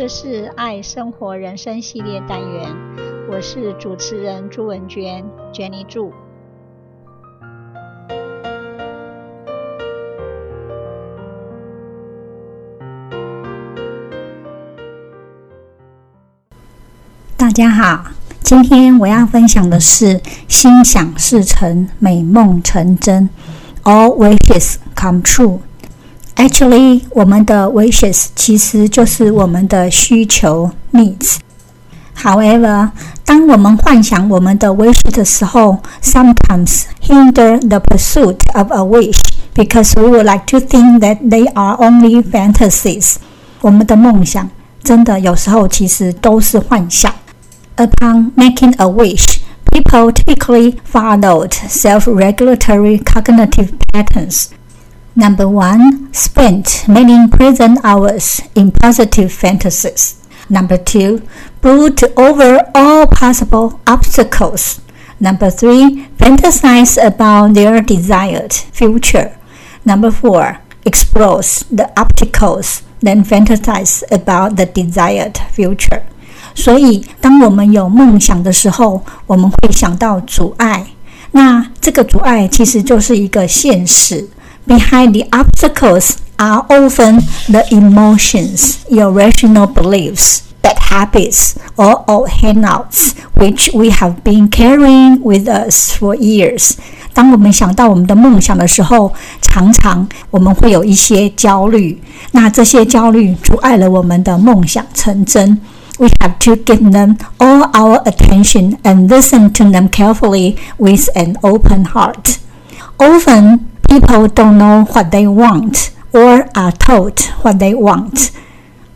这是爱生活人生系列单元，我是主持人朱文娟，Jenny 祝。大家好，今天我要分享的是心想事成，美梦成真，All wishes come true。Actually，我们的 wishes 其实就是我们的需求 needs。However，当我们幻想我们的 wish 的时候，sometimes hinder the pursuit of a wish because we would like to think that they are only fantasies。我们的梦想真的有时候其实都是幻想。Upon making a wish, people typically followed self-regulatory cognitive patterns. Number one, spent many present hours in positive fantasies. Number two, brood over all possible obstacles. Number three, fantasize about their desired future. Number four, explores the obstacles, then fantasize about the desired future. 所以，当我们有梦想的时候，我们会想到阻碍。那这个阻碍其实就是一个现实。 Behind the obstacles are often the emotions, irrational beliefs, bad habits, or old hangouts which we have been carrying with us for years. 当我们想到我们的梦想的时候，常常我们会有一些焦虑。那这些焦虑阻碍了我们的梦想成真。We have to give them all our attention and listen to them carefully with an open heart. Often People don't know what they want or are told what they want.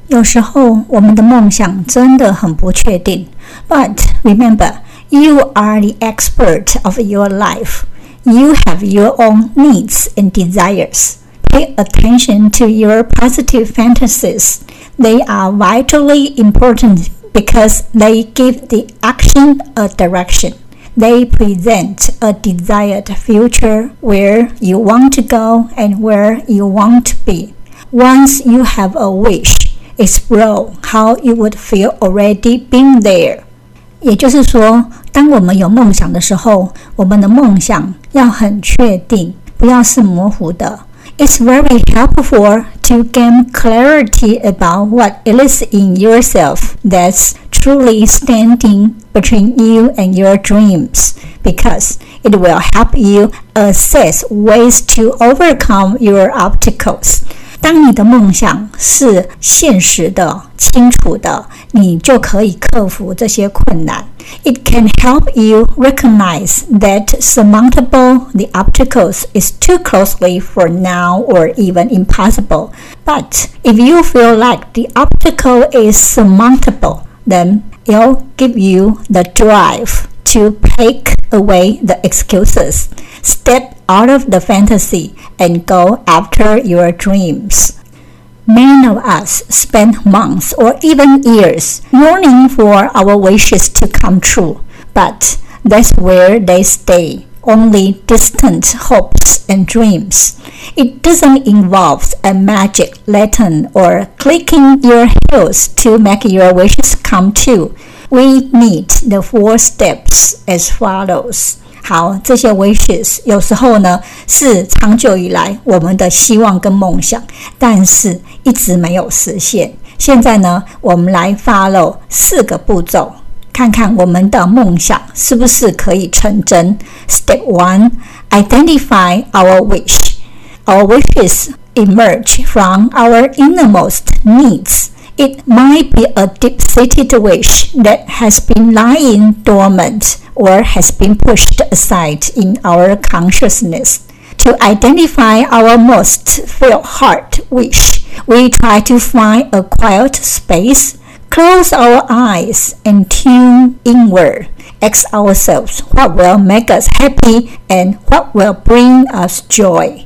有时候我们的梦想真的很不确定。But remember, you are the expert of your life. You have your own needs and desires. Pay attention to your positive fantasies. They are vitally important because they give the action a direction. They present a desired future where you want to go and where you want to be. Once you have a wish, explore how you would feel already being there. 也就是说，当我们有梦想的时候，我们的梦想要很确定，不要是模糊的。It's very helpful to gain clarity about what it is in yourself that's truly standing between you and your dreams because it will help you assess ways to overcome your obstacles. 当你的梦想是现实的、清楚的，你就可以克服这些困难。It can help you recognize that surmountable the obstacles is too closely for now or even impossible. But if you feel like the obstacle is surmountable, then it'll give you the drive to take away the excuses. Step out of the fantasy and go after your dreams. Many of us spend months or even years yearning for our wishes to come true, but that's where they stay only distant hopes and dreams. It doesn't involve a magic lantern or clicking your heels to make your wishes come true. We need the four steps as follows. 好，这些 wishes 有时候呢是长久以来我们的希望跟梦想，但是一直没有实现。现在呢，我们来 follow 四个步骤， 看看我们的梦想是不是可以成真。Step one: identify our wish. Our wishes emerge from our innermost needs. It might be a deep-seated wish that has been lying dormant or has been pushed aside in our consciousness. To identify our most felt heart wish, we try to find a quiet space, close our eyes, and tune inward. Ask ourselves what will make us happy and what will bring us joy.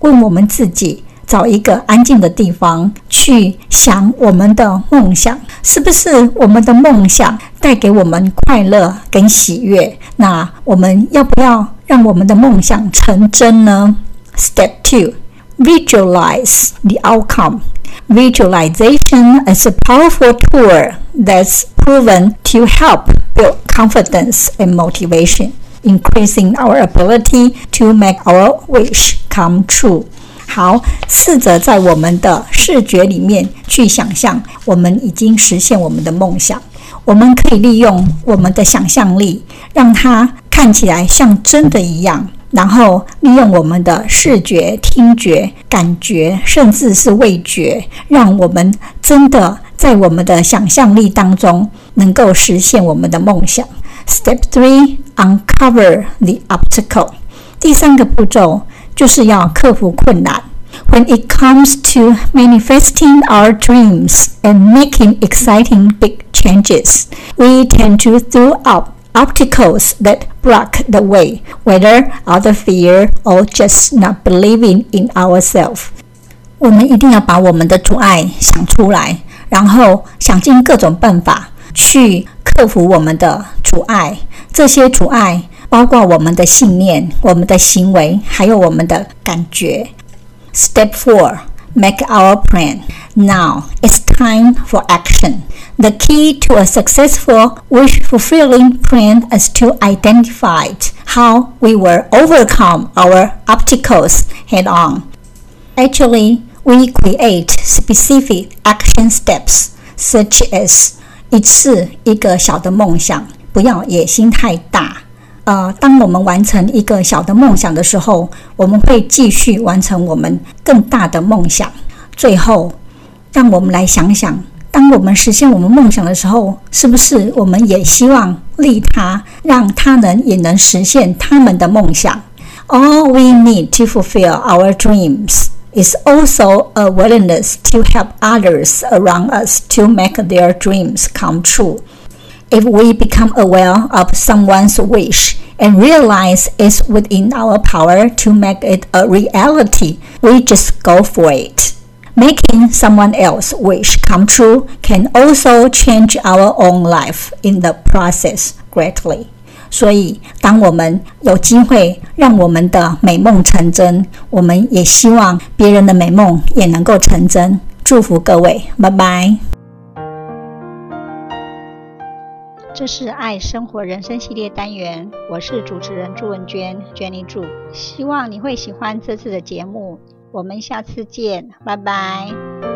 问我们自己找一个安静的地方去想我们的梦想，是不是我们的梦想带给我们快乐跟喜悦？那我们要不要让我们的梦想成真呢？Step two: visualize the outcome. Visualization is a powerful tool that's proven to help build confidence and motivation, increasing our ability to make our wish come true. 好，试着在我们的视觉里面去想象，我们已经实现我们的梦想。我们可以利用我们的想象力，让它看起来像真的一样。 然后利用我们的视觉、听觉、感觉，甚至是味觉，让我们真的在我们的想象力当中能够实现我们的梦想。Step three: uncover the obstacle。第三个步骤就是要克服困难。When it comes to manifesting our dreams and making exciting big changes, we tend to throw up obstacles that block the way, whether out of fear or just not believing in ourselves. 我们一定要把我们的阻碍想出来，然后想尽各种办法去克服我们的阻碍。这些阻碍包括我们的信念、我们的行为，还有我们的感觉。Step four. Make our plan. Now it's time for action. The key to a successful wish fulfilling plan is to identify how we will overcome our obstacles head on. Actually, we create specific action steps such as 一次一个小的梦想，不要野心太大。呃，当我们完成一个小的梦想的时候，我们会继续完成我们更大的梦想。最后，让我们来想想， 当我们实现我们梦想的时候，是不是我们也希望利他，让他人也能实现他们的梦想？All we need to fulfill our dreams is also a willingness to help others around us to make their dreams come true. If we become aware of someone's wish and realize it's within our power to make it a reality, we just go for it. Making someone else wish come true can also change our own life in the process greatly. 所以，当我们有机会让我们的美梦成真，我们也希望别人的美梦也能够成真。祝福各位，拜拜。这是爱生活人生系列单元，我是主持人朱文娟，Jenny 祝，希望你会喜欢这次的节目，我们下次见，拜拜。